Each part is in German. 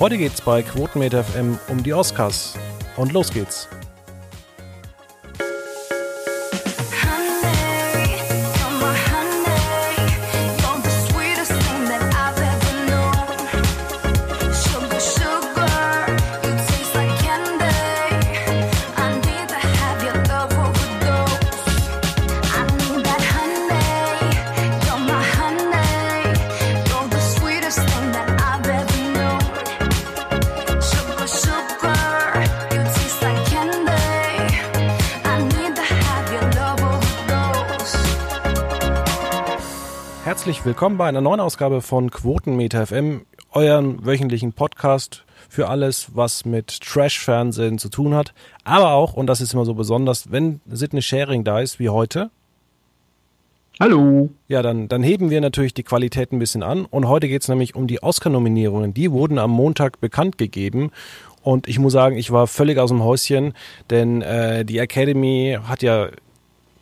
Heute geht's bei Quotenmeter FM um die Oscars. Und los geht's. Willkommen bei einer neuen Ausgabe von Quotenmeter FM, euren wöchentlichen Podcast für alles, was mit Trash-Fernsehen zu tun hat. Aber auch, und das ist immer so besonders, wenn Sidney Sharing da ist, wie heute. Hallo. Ja, dann, dann heben wir natürlich die Qualität ein bisschen an. Und heute geht es nämlich um die Oscar-Nominierungen. Die wurden am Montag bekannt gegeben. Und ich muss sagen, ich war völlig aus dem Häuschen, denn äh, die Academy hat ja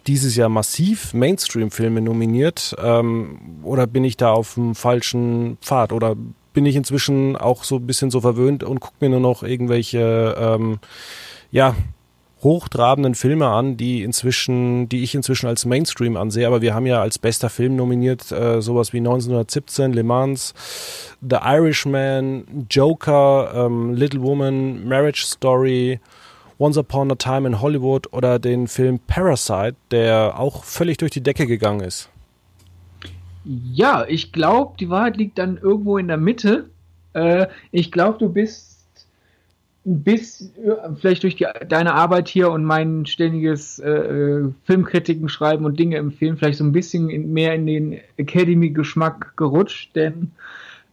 dieses Jahr massiv Mainstream-Filme nominiert ähm, oder bin ich da auf dem falschen Pfad oder bin ich inzwischen auch so ein bisschen so verwöhnt und gucke mir nur noch irgendwelche ähm, ja hochtrabenden Filme an, die inzwischen, die ich inzwischen als Mainstream ansehe. Aber wir haben ja als bester Film nominiert äh, sowas wie 1917, Le Mans, The Irishman, Joker, ähm, Little Woman, Marriage Story, Once Upon a Time in Hollywood oder den Film Parasite, der auch völlig durch die Decke gegangen ist. Ja, ich glaube, die Wahrheit liegt dann irgendwo in der Mitte. Äh, ich glaube, du bist bis vielleicht durch die, deine Arbeit hier und mein ständiges äh, Filmkritiken schreiben und Dinge empfehlen, vielleicht so ein bisschen in, mehr in den Academy-Geschmack gerutscht, denn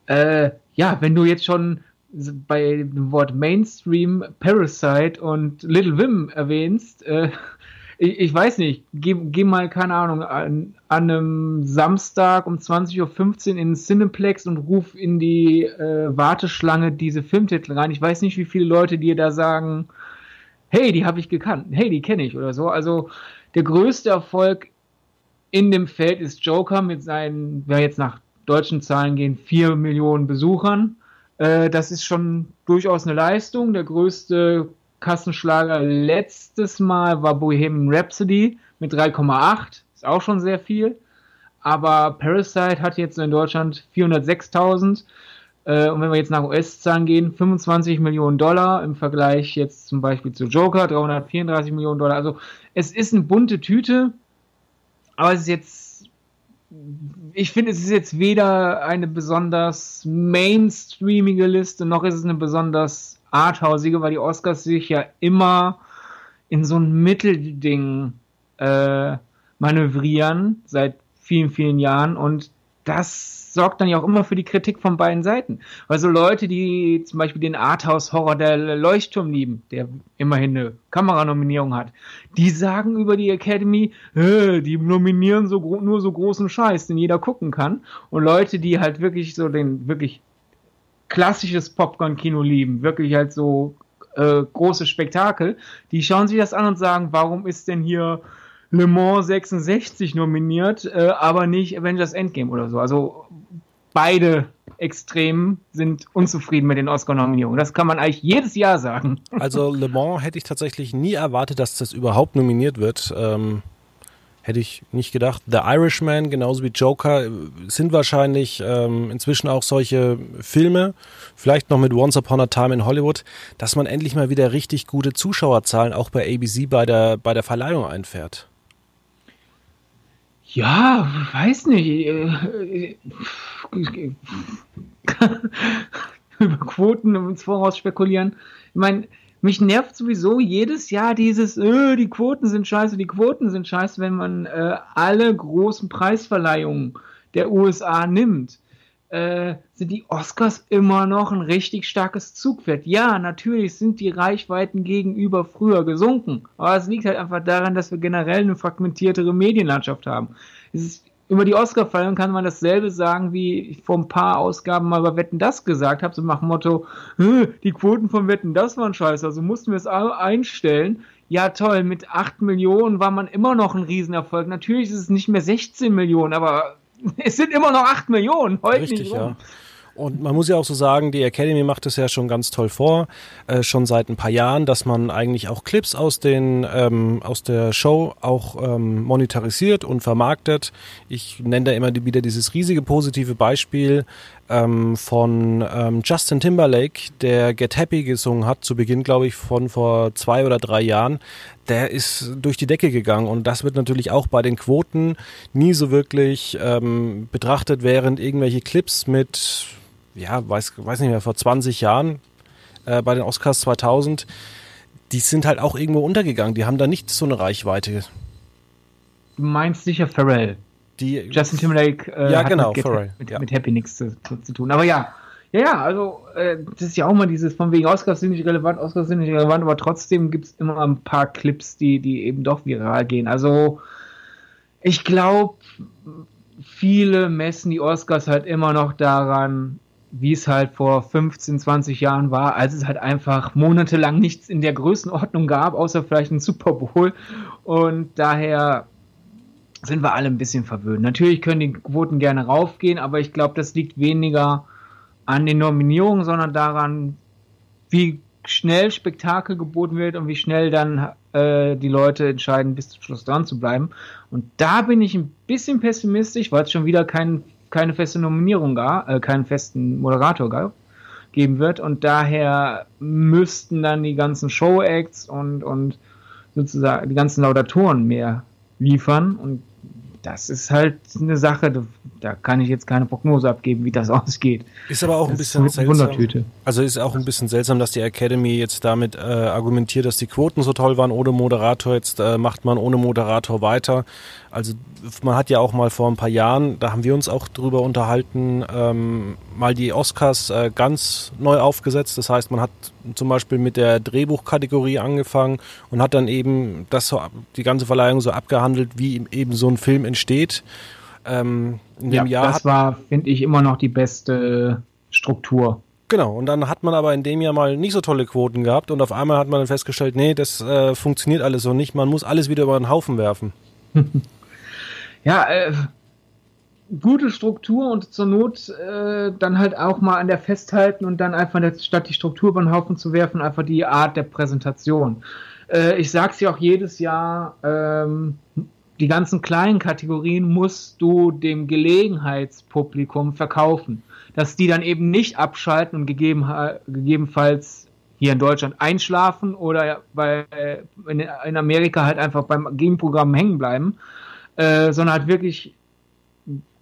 äh, ja, wenn du jetzt schon bei dem Wort Mainstream, Parasite und Little Wim erwähnst, äh, ich, ich, weiß nicht, geh, geh, mal, keine Ahnung, an, an einem Samstag um 20.15 Uhr in Cineplex und ruf in die äh, Warteschlange diese Filmtitel rein. Ich weiß nicht, wie viele Leute dir da sagen, hey, die habe ich gekannt, hey, die kenne ich oder so. Also der größte Erfolg in dem Feld ist Joker mit seinen, wer jetzt nach deutschen Zahlen gehen, vier Millionen Besuchern. Äh, das ist schon durchaus eine Leistung. Der größte Kassenschlager letztes Mal war Bohemian Rhapsody mit 3,8. Ist auch schon sehr viel. Aber Parasite hat jetzt in Deutschland 406.000. Äh, und wenn wir jetzt nach US-Zahlen gehen, 25 Millionen Dollar im Vergleich jetzt zum Beispiel zu Joker, 334 Millionen Dollar. Also es ist eine bunte Tüte, aber es ist jetzt ich finde, es ist jetzt weder eine besonders mainstreamige Liste, noch ist es eine besonders arthausige, weil die Oscars sich ja immer in so ein Mittelding äh, manövrieren seit vielen, vielen Jahren. Und das sorgt dann ja auch immer für die Kritik von beiden Seiten. Weil so Leute, die zum Beispiel den Arthouse-Horror der Leuchtturm lieben, der immerhin eine Kameranominierung hat, die sagen über die Academy, die nominieren so nur so großen Scheiß, den jeder gucken kann. Und Leute, die halt wirklich so den wirklich klassisches Popcorn-Kino lieben, wirklich halt so äh, große Spektakel, die schauen sich das an und sagen, warum ist denn hier Le Mans 66 nominiert, äh, aber nicht Avengers Endgame oder so. Also beide Extremen sind unzufrieden mit den Oscar-Nominierungen. Das kann man eigentlich jedes Jahr sagen. Also Le Mans hätte ich tatsächlich nie erwartet, dass das überhaupt nominiert wird. Ähm, hätte ich nicht gedacht. The Irishman, genauso wie Joker, sind wahrscheinlich ähm, inzwischen auch solche Filme, vielleicht noch mit Once Upon a Time in Hollywood, dass man endlich mal wieder richtig gute Zuschauerzahlen auch bei ABC bei der, bei der Verleihung einfährt. Ja, weiß nicht. Über Quoten ins Voraus spekulieren. Ich meine, mich nervt sowieso jedes Jahr dieses, äh, die Quoten sind scheiße, die Quoten sind scheiße, wenn man äh, alle großen Preisverleihungen der USA nimmt äh, sind die Oscars immer noch ein richtig starkes Zugpferd. Ja, natürlich sind die Reichweiten gegenüber früher gesunken, aber es liegt halt einfach daran, dass wir generell eine fragmentiertere Medienlandschaft haben. Ist, über die Oscarverleihung kann man dasselbe sagen, wie ich vor ein paar Ausgaben mal über Wetten das gesagt habe, so nach dem Motto, die Quoten von Wetten das waren scheiße, also mussten wir es einstellen. Ja, toll, mit 8 Millionen war man immer noch ein Riesenerfolg. Natürlich ist es nicht mehr 16 Millionen, aber es sind immer noch 8 Millionen. Heute Richtig, ja. Und man muss ja auch so sagen, die Academy macht es ja schon ganz toll vor, äh, schon seit ein paar Jahren, dass man eigentlich auch Clips aus den ähm, aus der Show auch ähm, monetarisiert und vermarktet. Ich nenne da immer wieder dieses riesige positive Beispiel ähm, von ähm, Justin Timberlake, der Get Happy gesungen hat, zu Beginn, glaube ich, von vor zwei oder drei Jahren. Der ist durch die Decke gegangen und das wird natürlich auch bei den Quoten nie so wirklich ähm, betrachtet, während irgendwelche Clips mit ja, weiß, weiß nicht mehr, vor 20 Jahren äh, bei den Oscars 2000, die sind halt auch irgendwo untergegangen. Die haben da nicht so eine Reichweite. Du meinst sicher Pharrell. Die, Justin Timberlake äh, ja, hat genau, mit, Pharrell, mit, ja. mit Happy nichts zu, zu, zu, tun. Aber ja, ja, ja, also äh, das ist ja auch mal dieses von wegen Oscars sind nicht relevant, Oscars sind nicht relevant, aber trotzdem gibt es immer ein paar Clips, die, die eben doch viral gehen. Also ich glaube, viele messen die Oscars halt immer noch daran, wie es halt vor 15, 20 Jahren war, als es halt einfach monatelang nichts in der Größenordnung gab, außer vielleicht ein Super Bowl. Und daher sind wir alle ein bisschen verwöhnt. Natürlich können die Quoten gerne raufgehen, aber ich glaube, das liegt weniger an den Nominierungen, sondern daran, wie schnell Spektakel geboten wird und wie schnell dann äh, die Leute entscheiden, bis zum Schluss dran zu bleiben. Und da bin ich ein bisschen pessimistisch, weil es schon wieder keinen keine feste Nominierung gab, äh, keinen festen Moderator gab, geben wird. Und daher müssten dann die ganzen Show-Acts und, und sozusagen die ganzen Laudatoren mehr liefern. Und das ist halt eine Sache, da kann ich jetzt keine Prognose abgeben, wie das ausgeht. Ist aber auch das ein bisschen seltsam. Also ist auch ein bisschen seltsam, dass die Academy jetzt damit äh, argumentiert, dass die Quoten so toll waren ohne Moderator. Jetzt äh, macht man ohne Moderator weiter. Also man hat ja auch mal vor ein paar Jahren, da haben wir uns auch drüber unterhalten, ähm, mal die Oscars äh, ganz neu aufgesetzt. Das heißt, man hat zum Beispiel mit der Drehbuchkategorie angefangen und hat dann eben das so, die ganze Verleihung so abgehandelt, wie eben so ein Film entsteht. Ähm, in dem ja, Jahr das war, finde ich, immer noch die beste Struktur. Genau, und dann hat man aber in dem Jahr mal nicht so tolle Quoten gehabt und auf einmal hat man dann festgestellt, nee, das äh, funktioniert alles so nicht, man muss alles wieder über den Haufen werfen. ja, äh, gute Struktur und zur Not äh, dann halt auch mal an der festhalten und dann einfach statt die Struktur über den Haufen zu werfen, einfach die Art der Präsentation. Äh, ich sag's ja auch jedes Jahr, ähm, die ganzen kleinen Kategorien musst du dem Gelegenheitspublikum verkaufen. Dass die dann eben nicht abschalten und gegeben, gegebenenfalls hier in Deutschland einschlafen oder bei, in, in Amerika halt einfach beim Gegenprogramm hängen bleiben, äh, sondern halt wirklich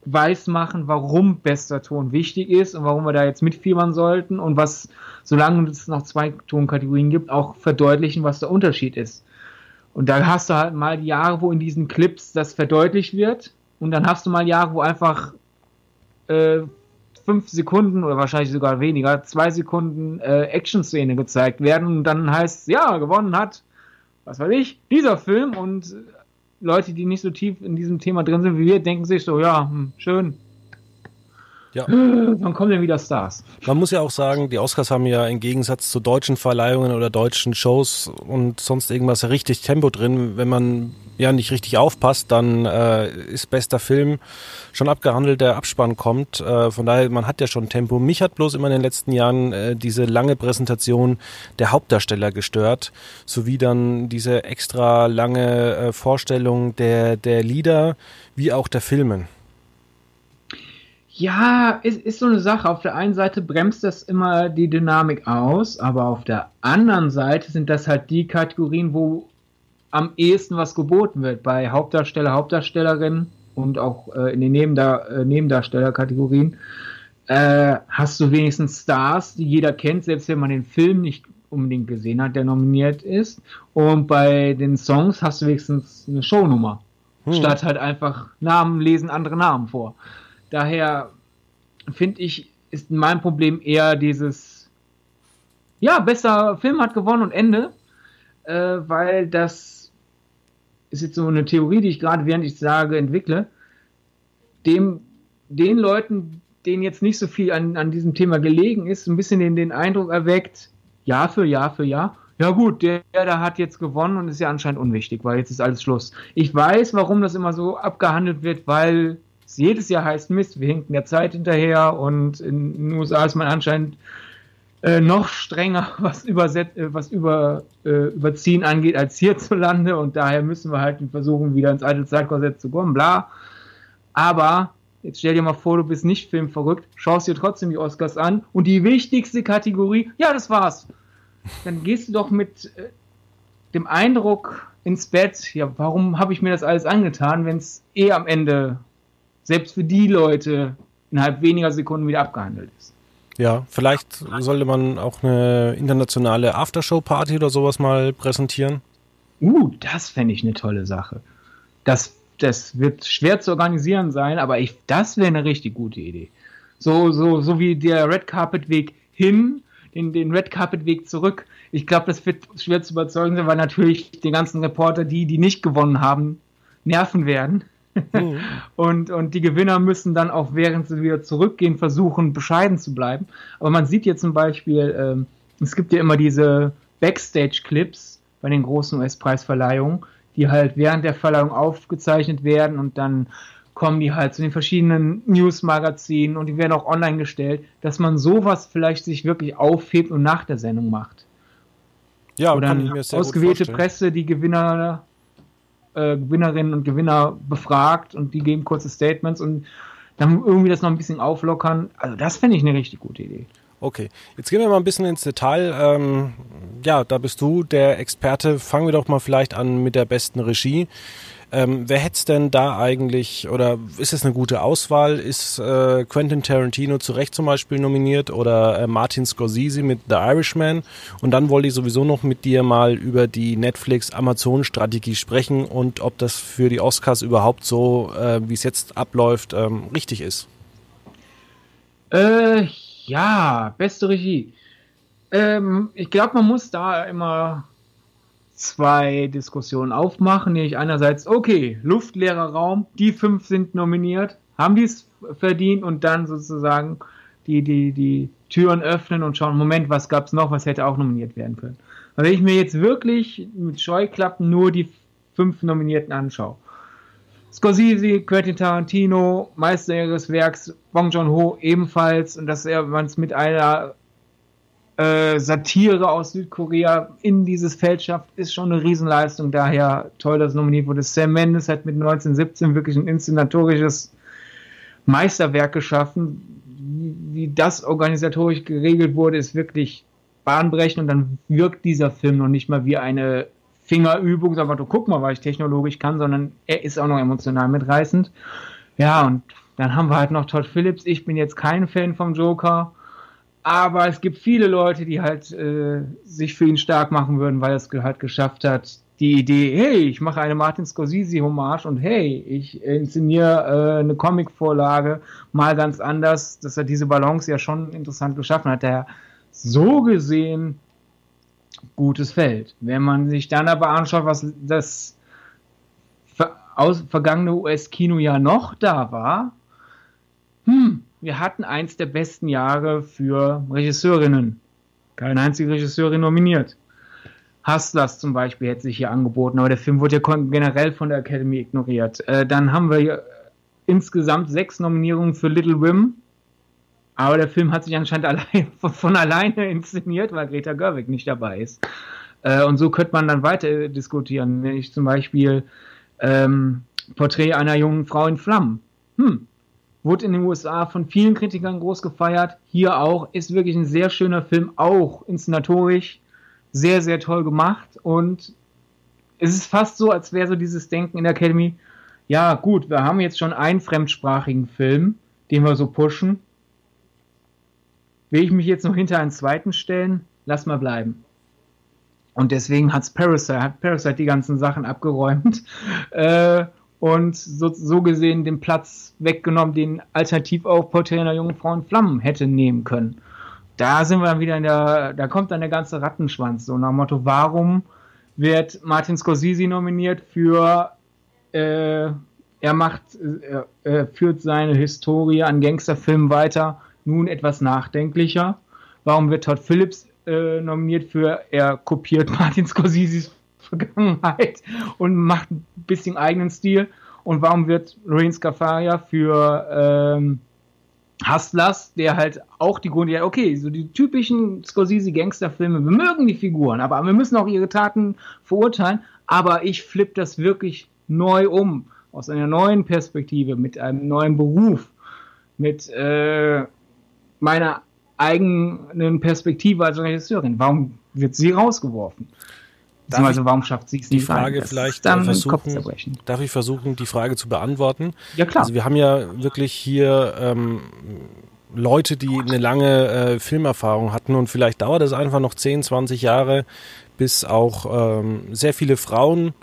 weiß machen, warum bester Ton wichtig ist und warum wir da jetzt mitfiebern sollten und was, solange es noch zwei Tonkategorien gibt, auch verdeutlichen, was der Unterschied ist. Und da hast du halt mal Jahre, wo in diesen Clips das verdeutlicht wird. Und dann hast du mal Jahre, wo einfach äh, fünf Sekunden oder wahrscheinlich sogar weniger, zwei Sekunden äh, Action-Szene gezeigt werden. Und dann heißt ja, gewonnen hat, was weiß ich, dieser Film. Und Leute, die nicht so tief in diesem Thema drin sind wie wir, denken sich so, ja, hm, schön. Ja. Wann kommen denn wieder Stars? Man muss ja auch sagen, die Oscars haben ja im Gegensatz zu deutschen Verleihungen oder deutschen Shows und sonst irgendwas richtig Tempo drin. Wenn man ja nicht richtig aufpasst, dann äh, ist bester Film schon abgehandelt, der Abspann kommt. Äh, von daher, man hat ja schon Tempo. Mich hat bloß immer in den letzten Jahren äh, diese lange Präsentation der Hauptdarsteller gestört, sowie dann diese extra lange äh, Vorstellung der, der Lieder, wie auch der Filmen. Ja, ist, ist so eine Sache. Auf der einen Seite bremst das immer die Dynamik aus, aber auf der anderen Seite sind das halt die Kategorien, wo am ehesten was geboten wird. Bei Hauptdarsteller, Hauptdarstellerin und auch äh, in den Nebendar äh, Nebendarstellerkategorien äh, hast du wenigstens Stars, die jeder kennt, selbst wenn man den Film nicht unbedingt gesehen hat, der nominiert ist. Und bei den Songs hast du wenigstens eine Shownummer. Hm. Statt halt einfach Namen lesen andere Namen vor. Daher finde ich, ist mein Problem eher dieses, ja, besser Film hat gewonnen und Ende, äh, weil das ist jetzt so eine Theorie, die ich gerade, während ich sage, entwickle, dem, den Leuten, denen jetzt nicht so viel an, an diesem Thema gelegen ist, ein bisschen den, den Eindruck erweckt, Jahr für Jahr für Jahr, ja gut, der, der hat jetzt gewonnen und ist ja anscheinend unwichtig, weil jetzt ist alles Schluss. Ich weiß, warum das immer so abgehandelt wird, weil jedes Jahr heißt Mist, wir hinken der Zeit hinterher und in den USA ist man anscheinend äh, noch strenger, was, überset äh, was über, äh, Überziehen angeht, als hierzulande und daher müssen wir halt versuchen, wieder ins alte Zeitkorsett zu kommen, bla. Aber jetzt stell dir mal vor, du bist nicht filmverrückt, schaust dir trotzdem die Oscars an und die wichtigste Kategorie, ja, das war's. Dann gehst du doch mit äh, dem Eindruck ins Bett, ja, warum habe ich mir das alles angetan, wenn es eh am Ende selbst für die Leute innerhalb weniger Sekunden wieder abgehandelt ist. Ja, vielleicht sollte man auch eine internationale Aftershow-Party oder sowas mal präsentieren. Uh, das fände ich eine tolle Sache. Das, das wird schwer zu organisieren sein, aber ich, das wäre eine richtig gute Idee. So, so, so wie der Red Carpet Weg hin, den, den Red Carpet Weg zurück. Ich glaube, das wird schwer zu überzeugen sein, weil natürlich die ganzen Reporter, die, die nicht gewonnen haben, nerven werden. Mhm. und, und die Gewinner müssen dann auch, während sie wieder zurückgehen, versuchen, bescheiden zu bleiben. Aber man sieht hier zum Beispiel, ähm, es gibt ja immer diese Backstage-Clips bei den großen US-Preisverleihungen, die halt während der Verleihung aufgezeichnet werden und dann kommen die halt zu den verschiedenen News-Magazinen und die werden auch online gestellt, dass man sowas vielleicht sich wirklich aufhebt und nach der Sendung macht. Ja, Oder kann ich mir sehr ausgewählte Presse die Gewinner äh, Gewinnerinnen und Gewinner befragt und die geben kurze Statements und dann irgendwie das noch ein bisschen auflockern. Also das fände ich eine richtig gute Idee. Okay, jetzt gehen wir mal ein bisschen ins Detail. Ähm, ja, da bist du der Experte. Fangen wir doch mal vielleicht an mit der besten Regie. Ähm, wer hätte denn da eigentlich, oder ist es eine gute Auswahl? Ist äh, Quentin Tarantino zu Recht zum Beispiel nominiert oder äh, Martin Scorsese mit The Irishman? Und dann wollte ich sowieso noch mit dir mal über die Netflix-Amazon-Strategie sprechen und ob das für die Oscars überhaupt so, äh, wie es jetzt abläuft, ähm, richtig ist. Äh, ja, beste Regie. Ähm, ich glaube, man muss da immer zwei Diskussionen aufmachen, nämlich einerseits, okay, luftleerer Raum, die fünf sind nominiert, haben die es verdient und dann sozusagen die, die, die Türen öffnen und schauen, Moment, was gab es noch, was hätte auch nominiert werden können. Und wenn ich mir jetzt wirklich mit Scheuklappen nur die fünf Nominierten anschaue, Scorsese, Quentin Tarantino, Meister ihres Werks, Bong Joon-ho ebenfalls und dass er man es mit einer äh, Satire aus Südkorea in dieses Feld schafft, ist schon eine Riesenleistung. Daher toll, dass nominiert wurde. Sam Mendes hat mit 1917 wirklich ein inszenatorisches Meisterwerk geschaffen. Wie, wie das organisatorisch geregelt wurde, ist wirklich bahnbrechend und dann wirkt dieser Film noch nicht mal wie eine Fingerübung, sag mal, du guck mal, was ich technologisch kann, sondern er ist auch noch emotional mitreißend. Ja, und dann haben wir halt noch Todd Phillips. Ich bin jetzt kein Fan vom Joker. Aber es gibt viele Leute, die halt äh, sich für ihn stark machen würden, weil er es halt geschafft hat, die Idee, hey, ich mache eine Martin Scorsese-Hommage und hey, ich inszeniere äh, eine Comic-Vorlage mal ganz anders, dass er diese Balance ja schon interessant geschaffen hat. Der so gesehen gutes Feld. Wenn man sich dann aber anschaut, was das aus, vergangene US-Kino ja noch da war, hm, wir hatten eins der besten Jahre für Regisseurinnen. Keine einzige Regisseurin nominiert. Hustlers zum Beispiel hätte sich hier angeboten, aber der Film wurde ja generell von der Academy ignoriert. Äh, dann haben wir insgesamt sechs Nominierungen für Little Wim, aber der Film hat sich anscheinend allein, von, von, alleine inszeniert, weil Greta Gerwig nicht dabei ist. Äh, und so könnte man dann weiter diskutieren. Wenn ich zum Beispiel ähm, Porträt einer jungen Frau in Flammen. Hm, wurde in den USA von vielen Kritikern groß gefeiert. Hier auch. Ist wirklich ein sehr schöner Film, auch inszenatorisch sehr, sehr toll gemacht. Und es ist fast so, als wäre so dieses Denken in der Academy, ja gut, wir haben jetzt schon einen fremdsprachigen Film, den wir so pushen. Will ich mich jetzt noch hinter einen zweiten stellen? Lass mal bleiben. Und deswegen hat's Parasite, hat Parasite die ganzen Sachen abgeräumt. Äh, und so, so gesehen den Platz weggenommen, den alternativ auch Porträt einer jungen Frau in Flammen hätte nehmen können. Da sind wir dann wieder in der, da kommt dann der ganze Rattenschwanz, so nach dem Motto, warum wird Martin Scorsese nominiert für, äh, er macht, äh, er führt seine Historie an Gangsterfilmen weiter, nun etwas nachdenklicher. Warum wird Todd Phillips äh, nominiert für, er kopiert Martin Scorseses Vergangenheit und macht ein bisschen eigenen Stil. Und warum wird Lorraine Scafaria für ähm, Hustlers, der halt auch die Gründe, ja, okay, so die typischen Scorsese-Gangsterfilme, wir mögen die Figuren, aber wir müssen auch ihre Taten verurteilen, aber ich flippe das wirklich neu um, aus einer neuen Perspektive, mit einem neuen Beruf, mit äh, meiner eigenen Perspektive als Regisseurin. Warum wird sie rausgeworfen? Also warum schafft sie es nicht? Die Frage rein? vielleicht dann versuchen, darf ich versuchen, die Frage zu beantworten? Ja klar. Also wir haben ja wirklich hier ähm, Leute, die eine lange äh, Filmerfahrung hatten und vielleicht dauert es einfach noch 10, 20 Jahre, bis auch ähm, sehr viele Frauen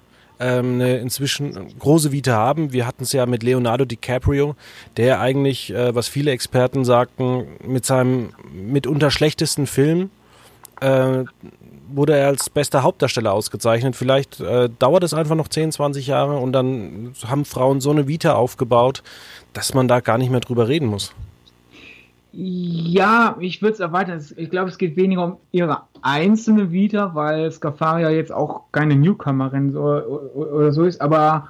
ähm, eine inzwischen große Vita haben. Wir hatten es ja mit Leonardo DiCaprio, der eigentlich, äh, was viele Experten sagten, mit seinem mitunter schlechtesten Film äh, wurde er als bester Hauptdarsteller ausgezeichnet. Vielleicht äh, dauert es einfach noch 10, 20 Jahre und dann haben Frauen so eine Vita aufgebaut, dass man da gar nicht mehr drüber reden muss. Ja, ich würde es erweitern. Ich glaube, es geht weniger um ihre einzelne Vita, weil Scafaria jetzt auch keine Newcomerin so, oder so ist, aber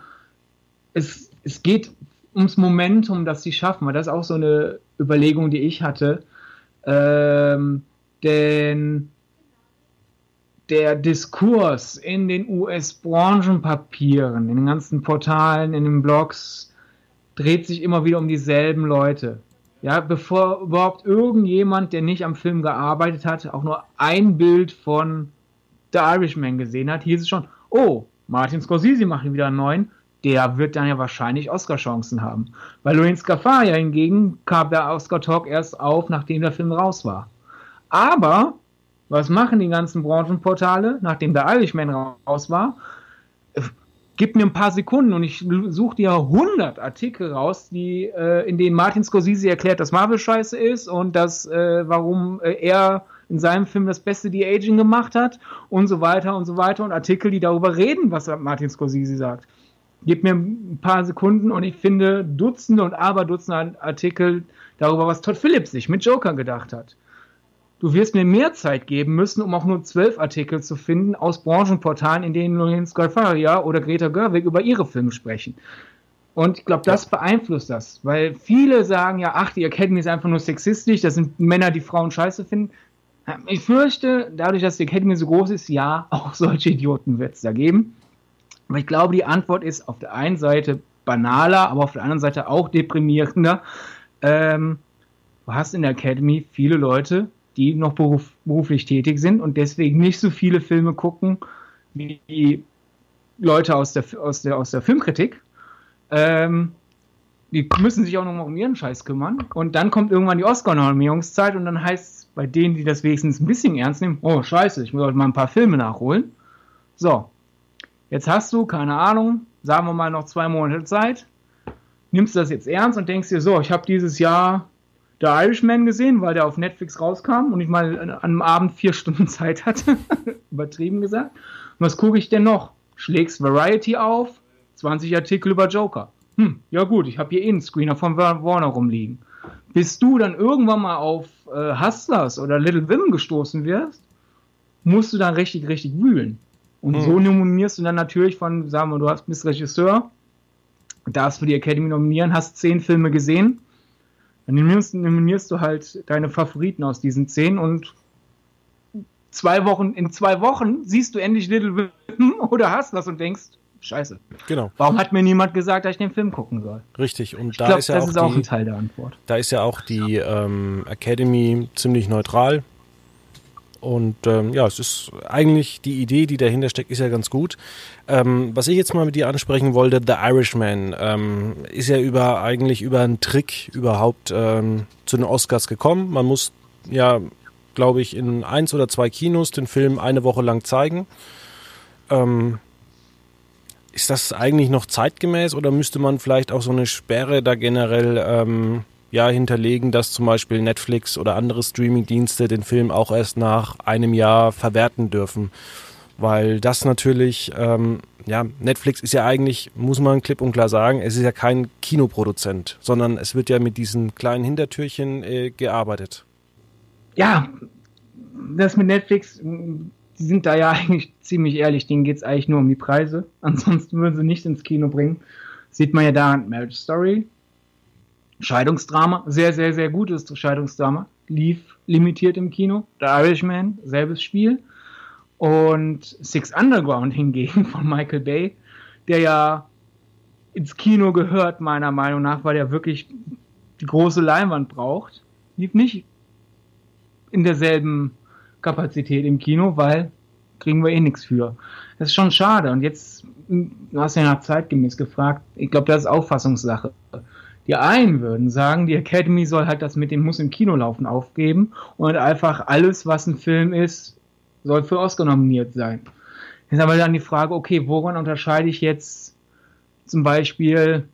es, es geht ums Momentum, das sie schaffen, das ist auch so eine Überlegung, die ich hatte. Ähm, denn der Diskurs in den US-Branchenpapieren, in den ganzen Portalen, in den Blogs, dreht sich immer wieder um dieselben Leute. Ja, bevor überhaupt irgendjemand, der nicht am Film gearbeitet hat, auch nur ein Bild von The Irishman gesehen hat, hieß es schon, oh, Martin Scorsese macht wieder einen neuen, der wird dann ja wahrscheinlich Oscar-Chancen haben. Bei Lorraine Scafaria hingegen kam der Oscar-Talk erst auf, nachdem der Film raus war. Aber, was machen die ganzen Branchenportale, nachdem der Irishman raus war? gib mir ein paar Sekunden und ich suche dir 100 Artikel raus, die, äh, in denen Martin Scorsese erklärt, dass Marvel scheiße ist und dass, äh, warum äh, er in seinem Film das beste De-Aging gemacht hat und so weiter und so weiter und Artikel, die darüber reden, was Martin Scorsese sagt. Gib mir ein paar Sekunden und ich finde Dutzende und Aberdutzende Artikel darüber, was Todd Phillips sich mit Joker gedacht hat. Du wirst mir mehr Zeit geben müssen, um auch nur zwölf Artikel zu finden aus Branchenportalen, in denen Lorraine Scarfaria oder Greta Gerwig über ihre Filme sprechen. Und ich glaube, das beeinflusst das, weil viele sagen ja, ach, die Academy ist einfach nur sexistisch, das sind Männer, die Frauen scheiße finden. Ich fürchte, dadurch, dass die Academy so groß ist, ja, auch solche Idioten wird es da geben. Aber ich glaube, die Antwort ist auf der einen Seite banaler, aber auf der anderen Seite auch deprimierender. Ähm, du hast in der Academy viele Leute, die noch beruf, beruflich tätig sind und deswegen nicht so viele Filme gucken wie Leute aus der, aus der, aus der Filmkritik. Ähm, die müssen sich auch noch mal um ihren Scheiß kümmern. Und dann kommt irgendwann die Oscar-Nominierungszeit und dann heißt es bei denen, die das wenigstens ein bisschen ernst nehmen, oh scheiße, ich muss heute mal ein paar Filme nachholen. So, jetzt hast du, keine Ahnung, sagen wir mal noch zwei Monate Zeit, nimmst du das jetzt ernst und denkst dir so, ich habe dieses Jahr The Irishman gesehen, weil der auf Netflix rauskam und ich mal an einem Abend vier Stunden Zeit hatte. Übertrieben gesagt. Und was gucke ich denn noch? Schlägst Variety auf, 20 Artikel über Joker. Hm, ja gut, ich habe hier eh einen Screener von Warner rumliegen. Bis du dann irgendwann mal auf äh, Hustlers oder Little Women gestoßen wirst, musst du dann richtig, richtig wühlen. Und hm. so nominierst du dann natürlich von, sagen wir, du hast, bist Regisseur, darfst für die Academy nominieren, hast zehn Filme gesehen dann nominierst, nominierst du halt deine Favoriten aus diesen zehn und zwei Wochen, in zwei Wochen siehst du endlich Little Women oder hast was und denkst, Scheiße. Genau. Warum hat mir niemand gesagt, dass ich den Film gucken soll? Richtig. Und ich da glaub, ist ja das auch, ist auch die, ein Teil der Antwort. Da ist ja auch die ähm, Academy ziemlich neutral. Und ähm, ja, es ist eigentlich die Idee, die dahinter steckt, ist ja ganz gut. Ähm, was ich jetzt mal mit dir ansprechen wollte, The Irishman, ähm, ist ja über eigentlich über einen Trick überhaupt ähm, zu den Oscars gekommen. Man muss ja, glaube ich, in eins oder zwei Kinos den Film eine Woche lang zeigen. Ähm, ist das eigentlich noch zeitgemäß oder müsste man vielleicht auch so eine Sperre da generell ähm, ja hinterlegen, dass zum Beispiel Netflix oder andere Streamingdienste den Film auch erst nach einem Jahr verwerten dürfen. Weil das natürlich, ähm, ja, Netflix ist ja eigentlich, muss man klipp und klar sagen, es ist ja kein Kinoproduzent, sondern es wird ja mit diesen kleinen Hintertürchen äh, gearbeitet. Ja, das mit Netflix, die sind da ja eigentlich ziemlich ehrlich, denen geht es eigentlich nur um die Preise. Ansonsten würden sie nicht ins Kino bringen. Sieht man ja da Marriage Story, Scheidungsdrama, sehr, sehr, sehr gutes Scheidungsdrama, lief limitiert im Kino. The Irishman, selbes Spiel. Und Six Underground hingegen von Michael Bay, der ja ins Kino gehört, meiner Meinung nach, weil er wirklich die große Leinwand braucht, lief nicht in derselben Kapazität im Kino, weil kriegen wir eh nichts für. Das ist schon schade. Und jetzt, du hast ja nach zeitgemäß gefragt, ich glaube, das ist Auffassungssache. Die einen würden sagen, die Academy soll halt das mit dem Muss im Kino laufen aufgeben und einfach alles, was ein Film ist, soll für Oscar nominiert sein. Jetzt aber dann die Frage, okay, woran unterscheide ich jetzt zum Beispiel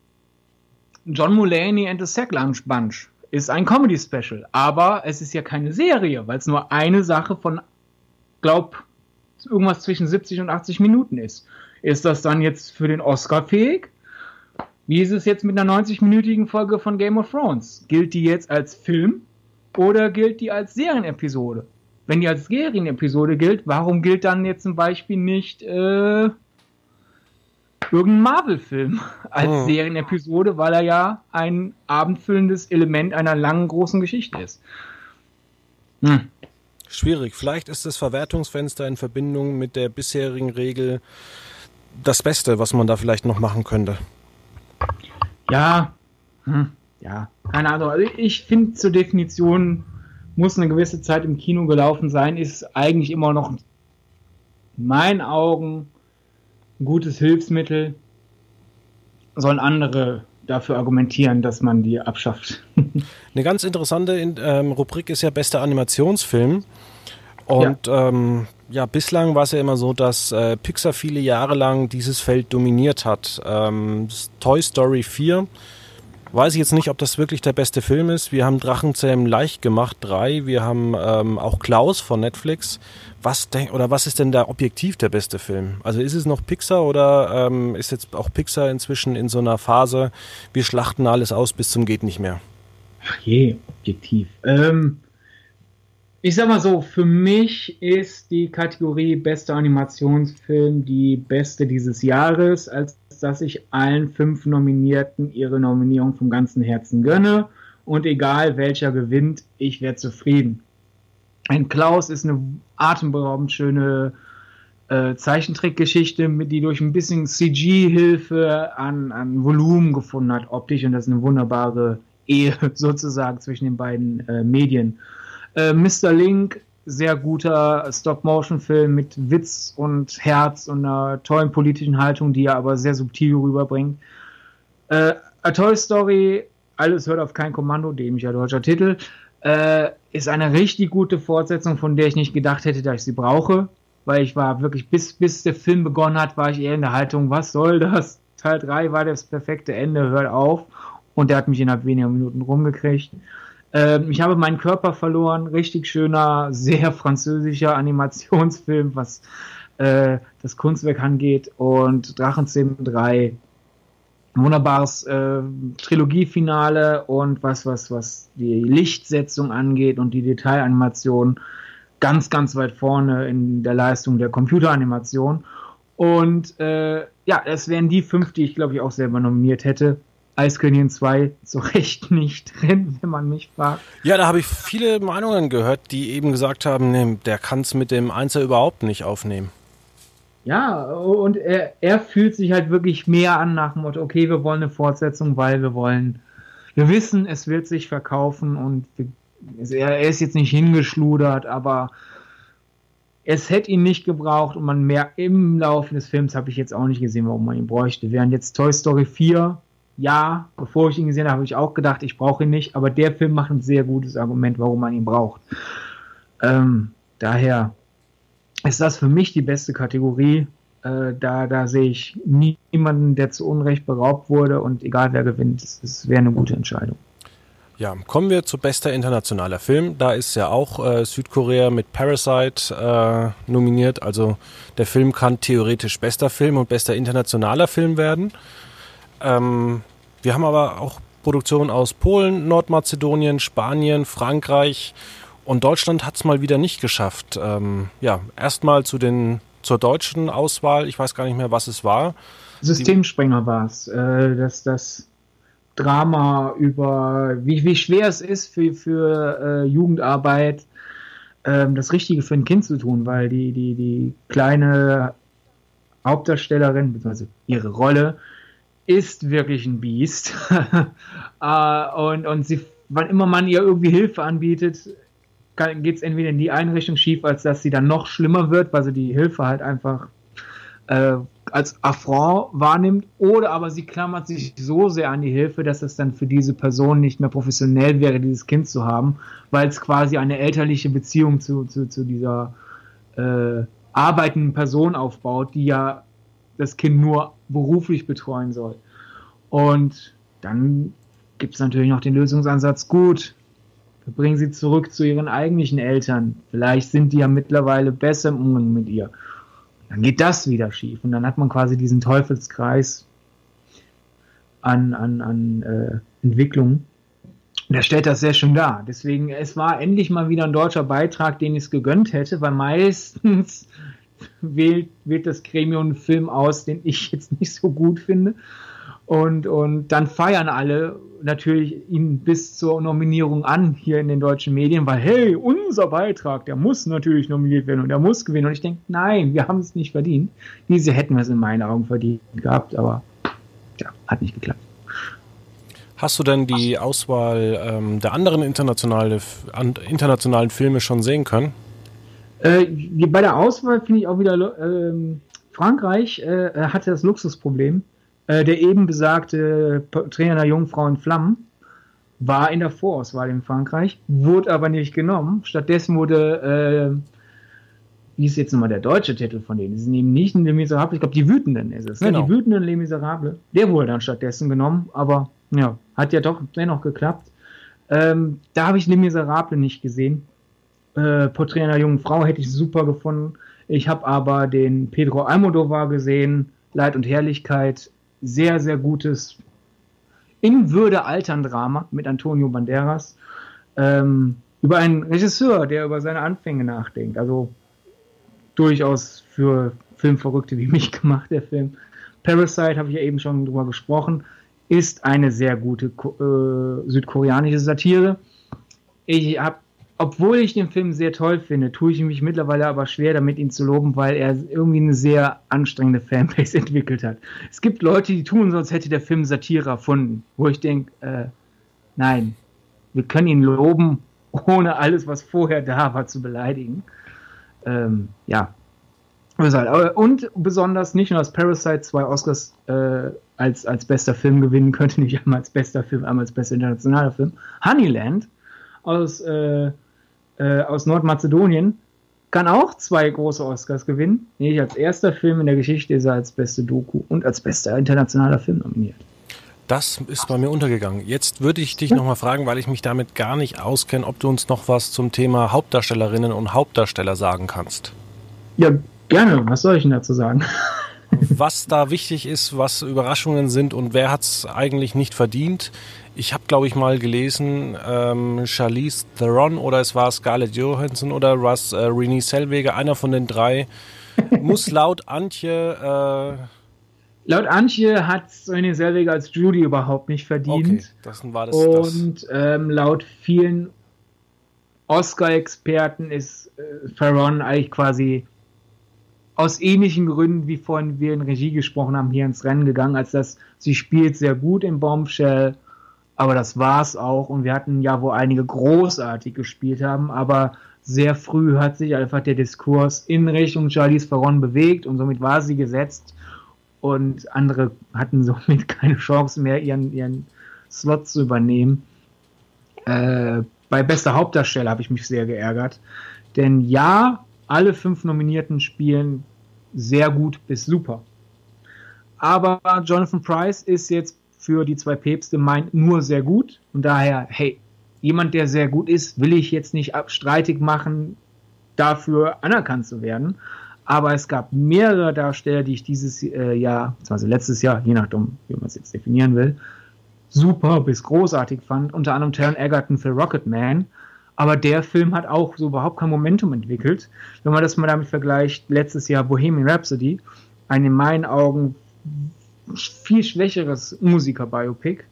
John Mulaney and the Sack Lunch Bunch? Ist ein Comedy Special, aber es ist ja keine Serie, weil es nur eine Sache von, glaub, irgendwas zwischen 70 und 80 Minuten ist. Ist das dann jetzt für den Oscar fähig? Wie ist es jetzt mit einer 90-minütigen Folge von Game of Thrones? Gilt die jetzt als Film oder gilt die als Serienepisode? Wenn die als Serienepisode gilt, warum gilt dann jetzt zum Beispiel nicht äh, irgendein Marvel-Film als oh. Serienepisode, weil er ja ein abendfüllendes Element einer langen, großen Geschichte ist? Hm. Schwierig. Vielleicht ist das Verwertungsfenster in Verbindung mit der bisherigen Regel das Beste, was man da vielleicht noch machen könnte. Ja, hm, ja, keine Ahnung. Also ich finde zur Definition muss eine gewisse Zeit im Kino gelaufen sein, ist eigentlich immer noch in meinen Augen ein gutes Hilfsmittel. Sollen andere dafür argumentieren, dass man die abschafft. Eine ganz interessante ähm, Rubrik ist ja bester Animationsfilm. Und ja. Ähm, ja, bislang war es ja immer so, dass äh, Pixar viele Jahre lang dieses Feld dominiert hat. Ähm, Toy Story 4 weiß ich jetzt nicht, ob das wirklich der beste Film ist. Wir haben Drachenzähmen leicht gemacht, drei. Wir haben ähm, auch Klaus von Netflix. Was denk, oder was ist denn da objektiv der beste Film? Also ist es noch Pixar oder ähm, ist jetzt auch Pixar inzwischen in so einer Phase, wir schlachten alles aus bis zum geht nicht mehr? Ach je, objektiv. Ähm, ich sag mal so, für mich ist die Kategorie bester Animationsfilm die beste dieses Jahres, als dass ich allen fünf Nominierten ihre Nominierung vom ganzen Herzen gönne. Und egal welcher gewinnt, ich werde zufrieden. Ein Klaus ist eine atemberaubend schöne äh, Zeichentrickgeschichte, die durch ein bisschen CG-Hilfe an, an Volumen gefunden hat, optisch. Und das ist eine wunderbare Ehe sozusagen zwischen den beiden äh, Medien. Äh, Mr. Link sehr guter Stop-Motion-Film mit Witz und Herz und einer tollen politischen Haltung, die er aber sehr subtil rüberbringt. Äh, A Toy Story, alles hört auf kein Kommando, dämlicher deutscher Titel, äh, ist eine richtig gute Fortsetzung, von der ich nicht gedacht hätte, dass ich sie brauche, weil ich war wirklich, bis, bis der Film begonnen hat, war ich eher in der Haltung, was soll das? Teil 3 war das perfekte Ende, hört auf. Und der hat mich innerhalb weniger Minuten rumgekriegt. Ähm, ich habe meinen Körper verloren. Richtig schöner, sehr französischer Animationsfilm, was äh, das Kunstwerk angeht. Und Drachenzähmen 3 wunderbares äh, Trilogiefinale und was, was, was die Lichtsetzung angeht und die Detailanimation ganz, ganz weit vorne in der Leistung der Computeranimation. Und äh, ja, es wären die fünf, die ich glaube ich auch selber nominiert hätte. Eiskönigin 2 zu Recht nicht drin, wenn man mich fragt. Ja, da habe ich viele Meinungen gehört, die eben gesagt haben, nee, der kann es mit dem Einser überhaupt nicht aufnehmen. Ja, und er, er fühlt sich halt wirklich mehr an nach dem Motto, okay, wir wollen eine Fortsetzung, weil wir wollen, wir wissen, es wird sich verkaufen und wir, er ist jetzt nicht hingeschludert, aber es hätte ihn nicht gebraucht und man mehr im Laufe des Films habe ich jetzt auch nicht gesehen, warum man ihn bräuchte. Während jetzt Toy Story 4 ja, bevor ich ihn gesehen habe, habe ich auch gedacht, ich brauche ihn nicht, aber der Film macht ein sehr gutes Argument, warum man ihn braucht. Ähm, daher ist das für mich die beste Kategorie. Äh, da, da sehe ich niemanden, der zu Unrecht beraubt wurde und egal wer gewinnt, es wäre eine gute Entscheidung. Ja, kommen wir zu bester internationaler Film. Da ist ja auch äh, Südkorea mit Parasite äh, nominiert. Also der Film kann theoretisch bester Film und bester internationaler Film werden. Ähm, wir haben aber auch Produktionen aus Polen, Nordmazedonien, Spanien, Frankreich und Deutschland hat es mal wieder nicht geschafft. Ähm, ja, erstmal zu den zur deutschen Auswahl. Ich weiß gar nicht mehr, was es war. Systemsprenger war es. Äh, das, das Drama über, wie, wie schwer es ist für, für äh, Jugendarbeit, äh, das Richtige für ein Kind zu tun, weil die, die, die kleine Hauptdarstellerin, beziehungsweise ihre Rolle, ist wirklich ein Biest. äh, und, und sie, wann immer man ihr irgendwie Hilfe anbietet, geht es entweder in die eine Richtung schief, als dass sie dann noch schlimmer wird, weil sie die Hilfe halt einfach äh, als Affront wahrnimmt, oder aber sie klammert sich so sehr an die Hilfe, dass es dann für diese Person nicht mehr professionell wäre, dieses Kind zu haben, weil es quasi eine elterliche Beziehung zu, zu, zu dieser äh, arbeitenden Person aufbaut, die ja das Kind nur beruflich betreuen soll. Und dann gibt es natürlich noch den Lösungsansatz, gut, wir bringen sie zurück zu ihren eigentlichen Eltern. Vielleicht sind die ja mittlerweile besser im Umgang mit ihr. Dann geht das wieder schief. Und dann hat man quasi diesen Teufelskreis an, an, an äh, Entwicklungen. Der stellt das sehr schön dar. Deswegen, es war endlich mal wieder ein deutscher Beitrag, den ich es gegönnt hätte, weil meistens wählt, wählt das Gremium einen Film aus, den ich jetzt nicht so gut finde. Und, und dann feiern alle natürlich ihn bis zur Nominierung an hier in den deutschen Medien, weil hey, unser Beitrag, der muss natürlich nominiert werden und der muss gewinnen. Und ich denke, nein, wir haben es nicht verdient. Diese hätten wir es in meinen Augen verdient gehabt, aber ja, hat nicht geklappt. Hast du denn die Auswahl ähm, der anderen internationale, internationalen Filme schon sehen können? Äh, bei der Auswahl finde ich auch wieder, äh, Frankreich äh, hatte das Luxusproblem äh, der eben besagte Trainer der Jungfrau in Flammen war in der Vorauswahl in Frankreich, wurde aber nicht genommen. Stattdessen wurde, äh, wie ist jetzt nochmal der deutsche Titel von denen? Die sind eben nicht in Les Miserables, ich glaube, die Wütenden ist es. Ne? Genau. Die Wütenden Les Miserables. Der wurde dann stattdessen genommen, aber ja, hat ja doch dennoch geklappt. Ähm, da habe ich Les Miserables nicht gesehen. Äh, Porträt einer jungen Frau hätte ich super gefunden. Ich habe aber den Pedro Almodovar gesehen, Leid und Herrlichkeit, sehr, sehr gutes in Würde altern Drama mit Antonio Banderas ähm, über einen Regisseur, der über seine Anfänge nachdenkt. Also durchaus für Filmverrückte wie mich gemacht, der Film. Parasite, habe ich ja eben schon drüber gesprochen, ist eine sehr gute äh, südkoreanische Satire. Ich habe obwohl ich den Film sehr toll finde, tue ich mich mittlerweile aber schwer damit, ihn zu loben, weil er irgendwie eine sehr anstrengende Fanbase entwickelt hat. Es gibt Leute, die tun so, als hätte der Film Satire erfunden, wo ich denke, äh, nein, wir können ihn loben, ohne alles, was vorher da war, zu beleidigen. Ähm, ja. Und besonders nicht nur, dass Parasite zwei Oscars äh, als, als bester Film gewinnen könnte, nicht einmal als bester Film, einmal als bester internationaler Film. Honeyland aus äh, äh, aus Nordmazedonien, kann auch zwei große Oscars gewinnen. Nämlich als erster Film in der Geschichte ist er als beste Doku und als bester internationaler Film nominiert. Das ist bei mir untergegangen. Jetzt würde ich dich nochmal fragen, weil ich mich damit gar nicht auskenne, ob du uns noch was zum Thema Hauptdarstellerinnen und Hauptdarsteller sagen kannst. Ja, gerne. Was soll ich denn dazu sagen? was da wichtig ist, was Überraschungen sind und wer hat es eigentlich nicht verdient. Ich habe, glaube ich, mal gelesen, ähm, Charlize Theron oder es war Scarlett Johansson oder was äh, Renée Zellweger, einer von den drei, muss laut Antje... Äh, Laut Antje hat Renée Zellweger als Judy überhaupt nicht verdient. Okay, das war das. Und ähm, laut vielen Oscar-Experten ist äh, Theron eigentlich quasi aus ähnlichen Gründen, wie vorhin wir in Regie gesprochen haben, hier ins Rennen gegangen, als dass sie spielt sehr gut im Bombshell aber das war's auch. Und wir hatten ja, wo einige großartig gespielt haben, aber sehr früh hat sich einfach der Diskurs in Richtung Charlize Theron bewegt und somit war sie gesetzt und andere hatten somit keine Chance mehr, ihren, ihren Slot zu übernehmen. Äh, bei bester Hauptdarsteller habe ich mich sehr geärgert, denn ja, alle fünf Nominierten spielen sehr gut bis super. Aber Jonathan Price ist jetzt für die zwei Päpste meint nur sehr gut. Und daher, hey, jemand, der sehr gut ist, will ich jetzt nicht abstreitig machen, dafür anerkannt zu werden. Aber es gab mehrere Darsteller, die ich dieses äh, Jahr, also letztes Jahr, je nachdem, wie man es jetzt definieren will, super bis großartig fand. Unter anderem Taron Egerton für Rocketman. Aber der Film hat auch so überhaupt kein Momentum entwickelt. Wenn man das mal damit vergleicht, letztes Jahr Bohemian Rhapsody, ein in meinen Augen viel schwächeres Musiker-Biopic.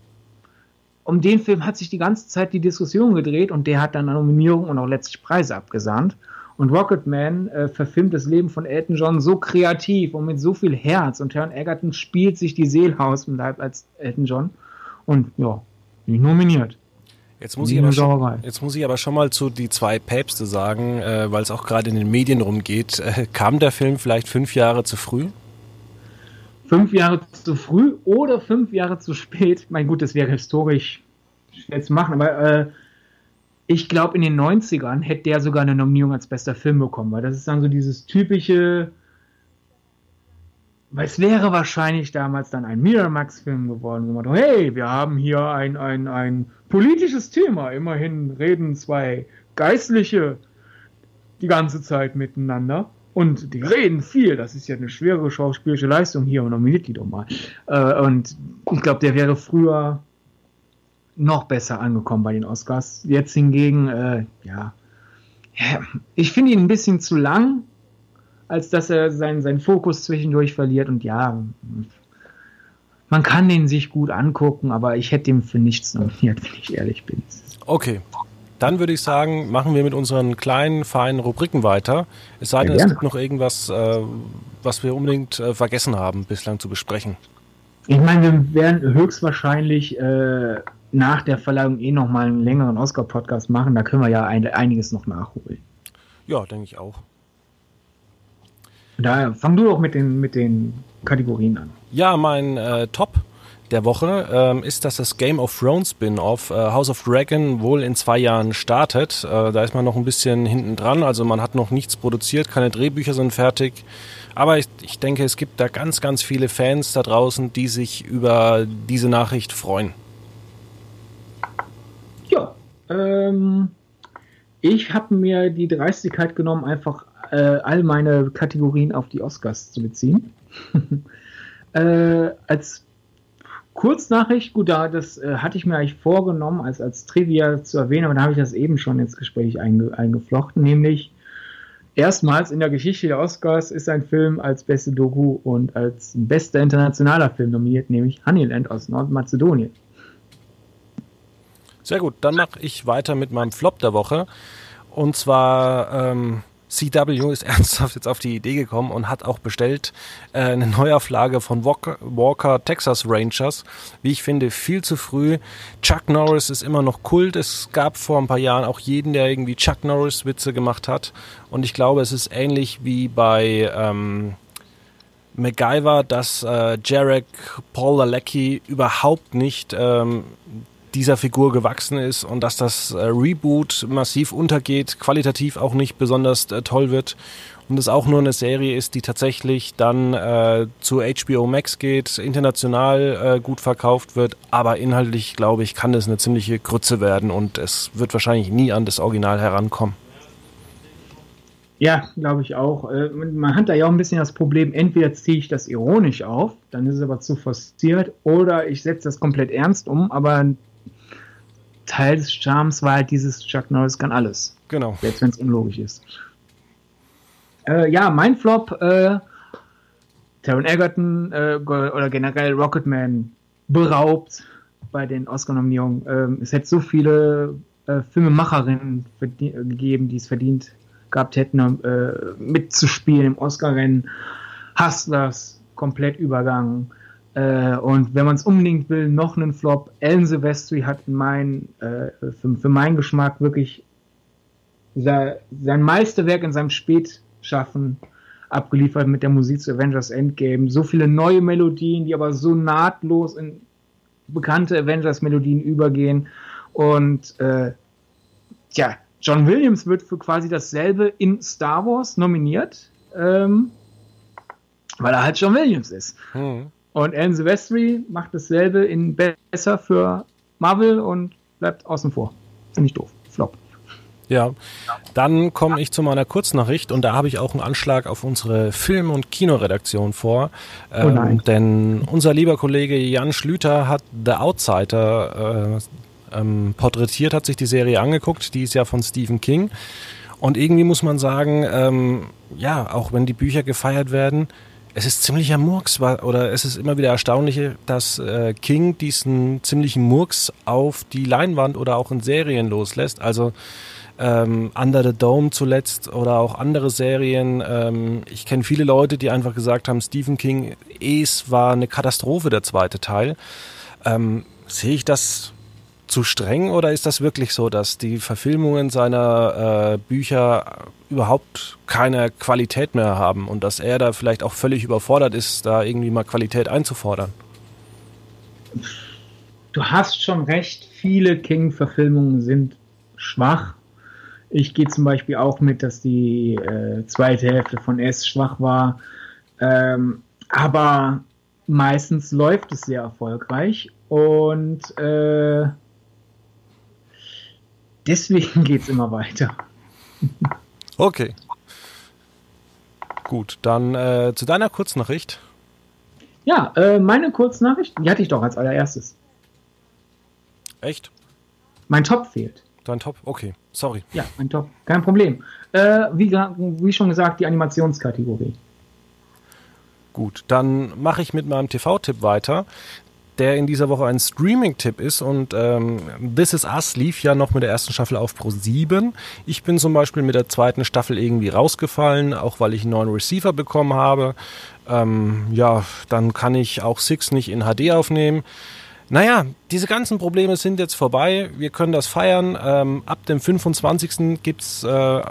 Um den Film hat sich die ganze Zeit die Diskussion gedreht und der hat dann Nominierungen und auch letztlich Preise abgesahnt. Und Rocketman äh, verfilmt das Leben von Elton John so kreativ und mit so viel Herz. Und Taron Egerton spielt sich die Seele aus im Leib als Elton John. Und ja, nicht nominiert. Jetzt muss, ich aber schon, jetzt muss ich aber schon mal zu die zwei Päpste sagen, äh, weil es auch gerade in den Medien rumgeht. Äh, kam der Film vielleicht fünf Jahre zu früh? Fünf Jahre zu früh oder fünf Jahre zu spät? Mein gut, das wäre historisch schwer zu machen, aber äh, ich glaube, in den 90ern hätte der sogar eine Nominierung als bester Film bekommen, weil das ist dann so dieses typische. Weil es wäre wahrscheinlich damals dann ein Miramax-Film geworden. So, hey, wir haben hier ein, ein, ein politisches Thema. Immerhin reden zwei Geistliche die ganze Zeit miteinander. Und die reden viel. Das ist ja eine schwere schauspielerische Leistung hier. Und nominiert die doch mal. Äh, und ich glaube, der wäre früher noch besser angekommen bei den Oscars. Jetzt hingegen, äh, ja, ich finde ihn ein bisschen zu lang, als dass er seinen, seinen Fokus zwischendurch verliert. Und ja, man kann den sich gut angucken, aber ich hätte ihm für nichts nominiert, wenn ich ehrlich bin. Okay. Dann würde ich sagen, machen wir mit unseren kleinen, feinen Rubriken weiter. Es sei denn, es gibt noch irgendwas, äh, was wir unbedingt äh, vergessen haben, bislang zu besprechen. Ich meine, wir werden höchstwahrscheinlich äh, nach der Verleihung eh nochmal einen längeren Oscar-Podcast machen. Da können wir ja ein, einiges noch nachholen. Ja, denke ich auch. Daher fang du doch mit den, mit den Kategorien an. Ja, mein äh, Top der Woche ähm, ist, dass das Game of Thrones Spin-off äh, House of Dragon wohl in zwei Jahren startet. Äh, da ist man noch ein bisschen hinten dran, also man hat noch nichts produziert, keine Drehbücher sind fertig. Aber ich, ich denke, es gibt da ganz, ganz viele Fans da draußen, die sich über diese Nachricht freuen. Ähm, ich habe mir die Dreistigkeit genommen, einfach äh, all meine Kategorien auf die Oscars zu beziehen. äh, als Kurznachricht, gut, da, das äh, hatte ich mir eigentlich vorgenommen, als, als Trivia zu erwähnen, aber da habe ich das eben schon ins Gespräch einge, eingeflochten, nämlich erstmals in der Geschichte der Oscars ist ein Film als beste Doku und als bester internationaler Film nominiert, nämlich Honeyland aus Nordmazedonien. Sehr gut, dann mache ich weiter mit meinem Flop der Woche. Und zwar ähm, CW ist ernsthaft jetzt auf die Idee gekommen und hat auch bestellt äh, eine Neuauflage von Walker, Walker, Texas Rangers. Wie ich finde, viel zu früh. Chuck Norris ist immer noch Kult. Es gab vor ein paar Jahren auch jeden, der irgendwie Chuck Norris Witze gemacht hat. Und ich glaube, es ist ähnlich wie bei ähm, MacGyver, dass äh, Jarek Paul Lalecki überhaupt nicht ähm, dieser Figur gewachsen ist und dass das äh, Reboot massiv untergeht, qualitativ auch nicht besonders äh, toll wird und es auch nur eine Serie ist, die tatsächlich dann äh, zu HBO Max geht, international äh, gut verkauft wird, aber inhaltlich, glaube ich, kann das eine ziemliche Grütze werden und es wird wahrscheinlich nie an das Original herankommen. Ja, glaube ich auch. Äh, man hat da ja auch ein bisschen das Problem, entweder ziehe ich das ironisch auf, dann ist es aber zu forciert, oder ich setze das komplett ernst um, aber Teil des Charmes war halt dieses Chuck Norris kann alles. Genau. Selbst wenn es unlogisch ist. Äh, ja, mein Flop, äh, Taron Egerton äh, oder generell Rocketman beraubt bei den Oscar-Nominierungen. Ähm, es hätte so viele äh, Filmemacherinnen gegeben, die es verdient gehabt hätten, äh, mitzuspielen im Oscar-Rennen. Hustlers komplett übergangen. Äh, und wenn man es unbedingt will, noch einen Flop. Ellen Silvestri hat mein, äh, für, für meinen Geschmack wirklich sein, sein Meisterwerk in seinem Spätschaffen abgeliefert mit der Musik zu Avengers Endgame. So viele neue Melodien, die aber so nahtlos in bekannte Avengers-Melodien übergehen. Und äh, ja, John Williams wird für quasi dasselbe in Star Wars nominiert, ähm, weil er halt John Williams ist. Hm. Und Alan Silvestri macht dasselbe in besser für Marvel und bleibt außen vor. Finde ich doof. Flop. Ja, dann komme ich zu meiner Kurznachricht und da habe ich auch einen Anschlag auf unsere Film- und Kinoredaktion vor. Oh ähm, denn unser lieber Kollege Jan Schlüter hat The Outsider äh, ähm, porträtiert, hat sich die Serie angeguckt. Die ist ja von Stephen King. Und irgendwie muss man sagen, ähm, ja, auch wenn die Bücher gefeiert werden, es ist ziemlicher Murks, oder es ist immer wieder erstaunlich, dass äh, King diesen ziemlichen Murks auf die Leinwand oder auch in Serien loslässt. Also ähm, Under the Dome zuletzt oder auch andere Serien. Ähm, ich kenne viele Leute, die einfach gesagt haben, Stephen King, es war eine Katastrophe, der zweite Teil. Ähm, sehe ich das zu streng oder ist das wirklich so, dass die Verfilmungen seiner äh, Bücher überhaupt keine Qualität mehr haben und dass er da vielleicht auch völlig überfordert ist, da irgendwie mal Qualität einzufordern? Du hast schon recht, viele King-Verfilmungen sind schwach. Ich gehe zum Beispiel auch mit, dass die äh, zweite Hälfte von S schwach war. Ähm, aber meistens läuft es sehr erfolgreich und äh, deswegen geht es immer weiter. okay. Gut, dann äh, zu deiner Kurznachricht. Ja, äh, meine Kurznachricht, die hatte ich doch als allererstes. Echt? Mein Top fehlt. Dein Top? Okay, sorry. Ja, mein Top. Kein Problem. Äh, wie, wie schon gesagt, die Animationskategorie. Gut, dann mache ich mit meinem TV-Tipp weiter, der in dieser Woche ein Streaming-Tipp ist. Und ähm, This Is Us lief ja noch mit der ersten Staffel auf Pro 7. Ich bin zum Beispiel mit der zweiten Staffel irgendwie rausgefallen, auch weil ich einen neuen Receiver bekommen habe. Ähm, ja, dann kann ich auch Six nicht in HD aufnehmen. Naja, diese ganzen Probleme sind jetzt vorbei. Wir können das feiern. Ähm, ab dem 25. gibt's, äh,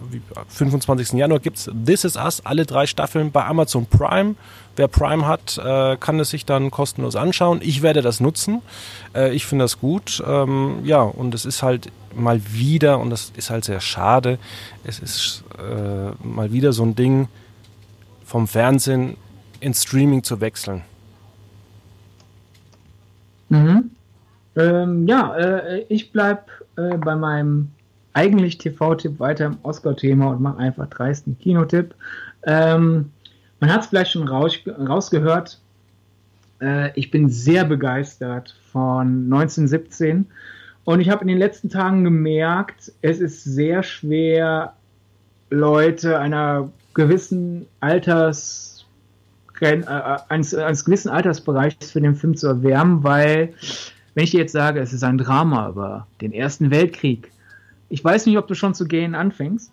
25. Januar gibt's This Is Us, alle drei Staffeln bei Amazon Prime. Wer Prime hat, äh, kann es sich dann kostenlos anschauen. Ich werde das nutzen. Äh, ich finde das gut. Ähm, ja, und es ist halt mal wieder, und das ist halt sehr schade, es ist äh, mal wieder so ein Ding, vom Fernsehen ins Streaming zu wechseln. Mhm. Ähm, ja, äh, ich bleibe äh, bei meinem eigentlich TV-Tipp weiter im Oscar-Thema und mache einfach dreisten Kinotipp. Ähm, man hat es vielleicht schon raus, rausgehört. Äh, ich bin sehr begeistert von 1917 und ich habe in den letzten Tagen gemerkt, es ist sehr schwer, Leute einer gewissen Alters eines, eines gewissen Altersbereichs für den Film zu erwärmen, weil, wenn ich dir jetzt sage, es ist ein Drama über den Ersten Weltkrieg, ich weiß nicht, ob du schon zu gehen anfängst.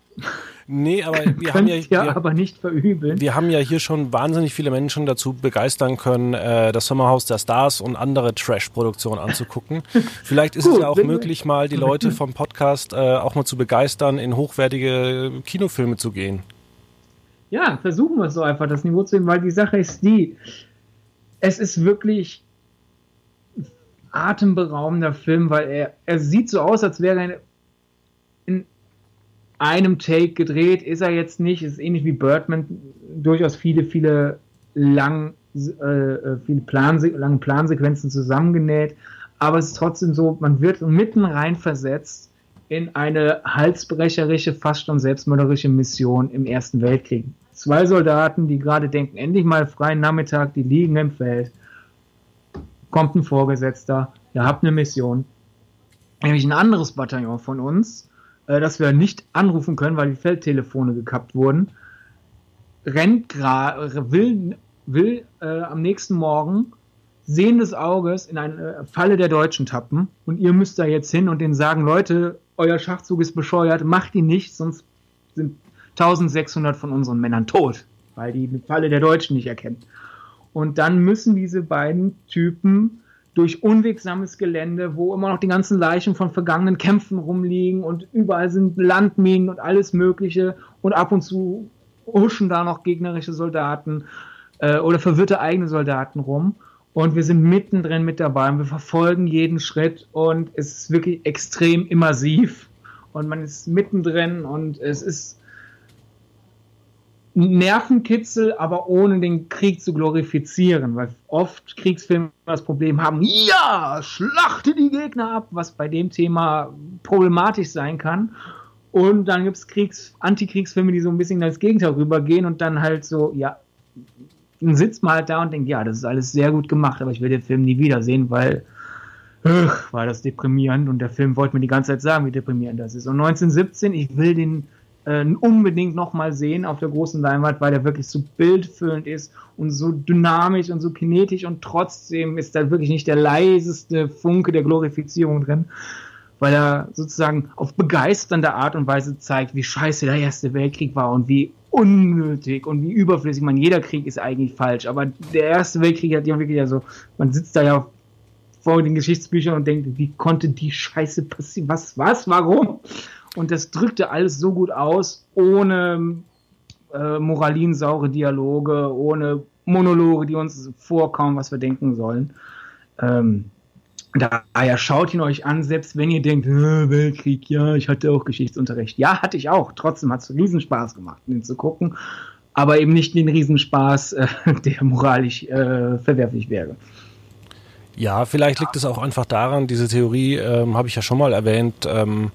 Nee, aber wir haben ja, ja aber nicht verübeln. Wir haben ja hier schon wahnsinnig viele Menschen dazu begeistern können, äh, das Sommerhaus der Stars und andere Trash-Produktionen anzugucken. Vielleicht ist Gut, es ja auch möglich, mal die Leute vom Podcast äh, auch mal zu begeistern, in hochwertige Kinofilme zu gehen ja, versuchen wir es so einfach, das Niveau zu heben, weil die Sache ist die, es ist wirklich atemberaubender Film, weil er, er sieht so aus, als wäre er in einem Take gedreht, ist er jetzt nicht, ist ähnlich wie Birdman, durchaus viele, viele lang, äh, äh viele Plan, lange Plansequenzen zusammengenäht, aber es ist trotzdem so, man wird mitten rein versetzt in eine halsbrecherische, fast schon selbstmörderische Mission im Ersten Weltkrieg zwei Soldaten, die gerade denken, endlich mal freien Nachmittag, die liegen im Feld. Kommt ein Vorgesetzter, ihr habt eine Mission. Nämlich ein anderes Bataillon von uns, äh, das wir nicht anrufen können, weil die Feldtelefone gekappt wurden, rennt gerade, will, will äh, am nächsten Morgen sehen des Auges in eine Falle der Deutschen tappen und ihr müsst da jetzt hin und denen sagen, Leute, euer Schachzug ist bescheuert, macht ihn nicht, sonst sind 1600 von unseren Männern tot, weil die Falle der Deutschen nicht erkennen. Und dann müssen diese beiden Typen durch unwegsames Gelände, wo immer noch die ganzen Leichen von vergangenen Kämpfen rumliegen und überall sind Landminen und alles Mögliche und ab und zu huschen da noch gegnerische Soldaten äh, oder verwirrte eigene Soldaten rum. Und wir sind mittendrin mit dabei und wir verfolgen jeden Schritt und es ist wirklich extrem immersiv und man ist mittendrin und es ist Nervenkitzel, aber ohne den Krieg zu glorifizieren, weil oft Kriegsfilme das Problem haben, ja, schlachte die Gegner ab, was bei dem Thema problematisch sein kann. Und dann gibt es Kriegs-, Antikriegsfilme, die so ein bisschen das Gegenteil rübergehen und dann halt so, ja, dann sitzt man halt da und denkt, ja, das ist alles sehr gut gemacht, aber ich will den Film nie wiedersehen, weil ugh, war das deprimierend und der Film wollte mir die ganze Zeit sagen, wie deprimierend das ist. Und 1917, ich will den äh, unbedingt nochmal sehen auf der großen Leinwand, weil der wirklich so bildfüllend ist und so dynamisch und so kinetisch und trotzdem ist da wirklich nicht der leiseste Funke der Glorifizierung drin, weil er sozusagen auf begeisternde Art und Weise zeigt, wie scheiße der Erste Weltkrieg war und wie unnötig und wie überflüssig. Man, jeder Krieg ist eigentlich falsch, aber der Erste Weltkrieg hat ja wirklich ja so, man sitzt da ja vor den Geschichtsbüchern und denkt, wie konnte die Scheiße passieren? Was, was, warum? Und das drückte alles so gut aus, ohne äh, moralinsaure Dialoge, ohne Monologe, die uns vorkommen, was wir denken sollen. Ähm, daher schaut ihn euch an, selbst wenn ihr denkt, Weltkrieg, ja, ich hatte auch Geschichtsunterricht. Ja, hatte ich auch. Trotzdem hat es Riesenspaß gemacht, den zu gucken. Aber eben nicht den Riesenspaß, äh, der moralisch äh, verwerflich wäre. Ja, vielleicht liegt es auch einfach daran, diese Theorie ähm, habe ich ja schon mal erwähnt, ähm,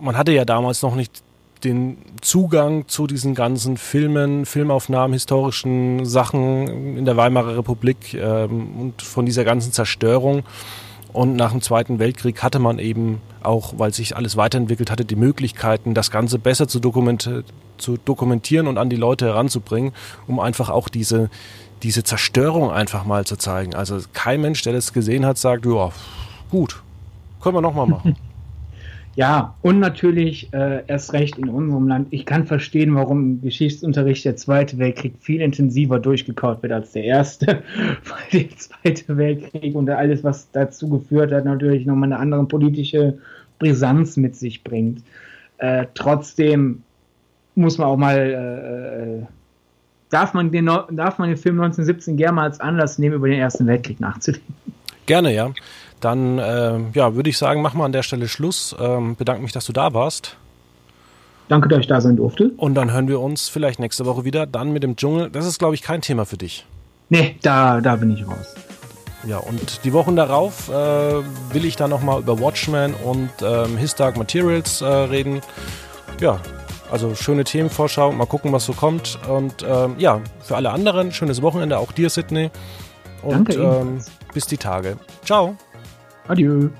man hatte ja damals noch nicht den Zugang zu diesen ganzen Filmen, Filmaufnahmen, historischen Sachen in der Weimarer Republik ähm, und von dieser ganzen Zerstörung. Und nach dem Zweiten Weltkrieg hatte man eben auch, weil sich alles weiterentwickelt hatte, die Möglichkeiten, das Ganze besser zu, dokumenti zu dokumentieren und an die Leute heranzubringen, um einfach auch diese, diese Zerstörung einfach mal zu zeigen. Also kein Mensch, der das gesehen hat, sagt, ja, gut, können wir nochmal machen. Ja, und natürlich äh, erst recht in unserem Land. Ich kann verstehen, warum im Geschichtsunterricht der Zweite Weltkrieg viel intensiver durchgekaut wird als der Erste. Weil der Zweite Weltkrieg und alles, was dazu geführt hat, natürlich nochmal eine andere politische Brisanz mit sich bringt. Äh, trotzdem muss man auch mal, äh, äh darf, man den, darf man den Film 1917 gerne mal als Anlass nehmen, über den Ersten Weltkrieg nachzudenken. Gerne, ja. Dann äh, ja, würde ich sagen, machen wir an der Stelle Schluss. Ähm, bedanke mich, dass du da warst. Danke, dass ich da sein durfte. Und dann hören wir uns vielleicht nächste Woche wieder. Dann mit dem Dschungel. Das ist, glaube ich, kein Thema für dich. Nee, da, da bin ich raus. Ja, und die Wochen darauf äh, will ich dann nochmal über Watchmen und ähm, His Dark Materials äh, reden. Ja, also schöne Themenvorschau. Mal gucken, was so kommt. Und ähm, ja, für alle anderen, schönes Wochenende, auch dir, Sydney. Und Danke, ähm, bis die Tage. Ciao. Adieu.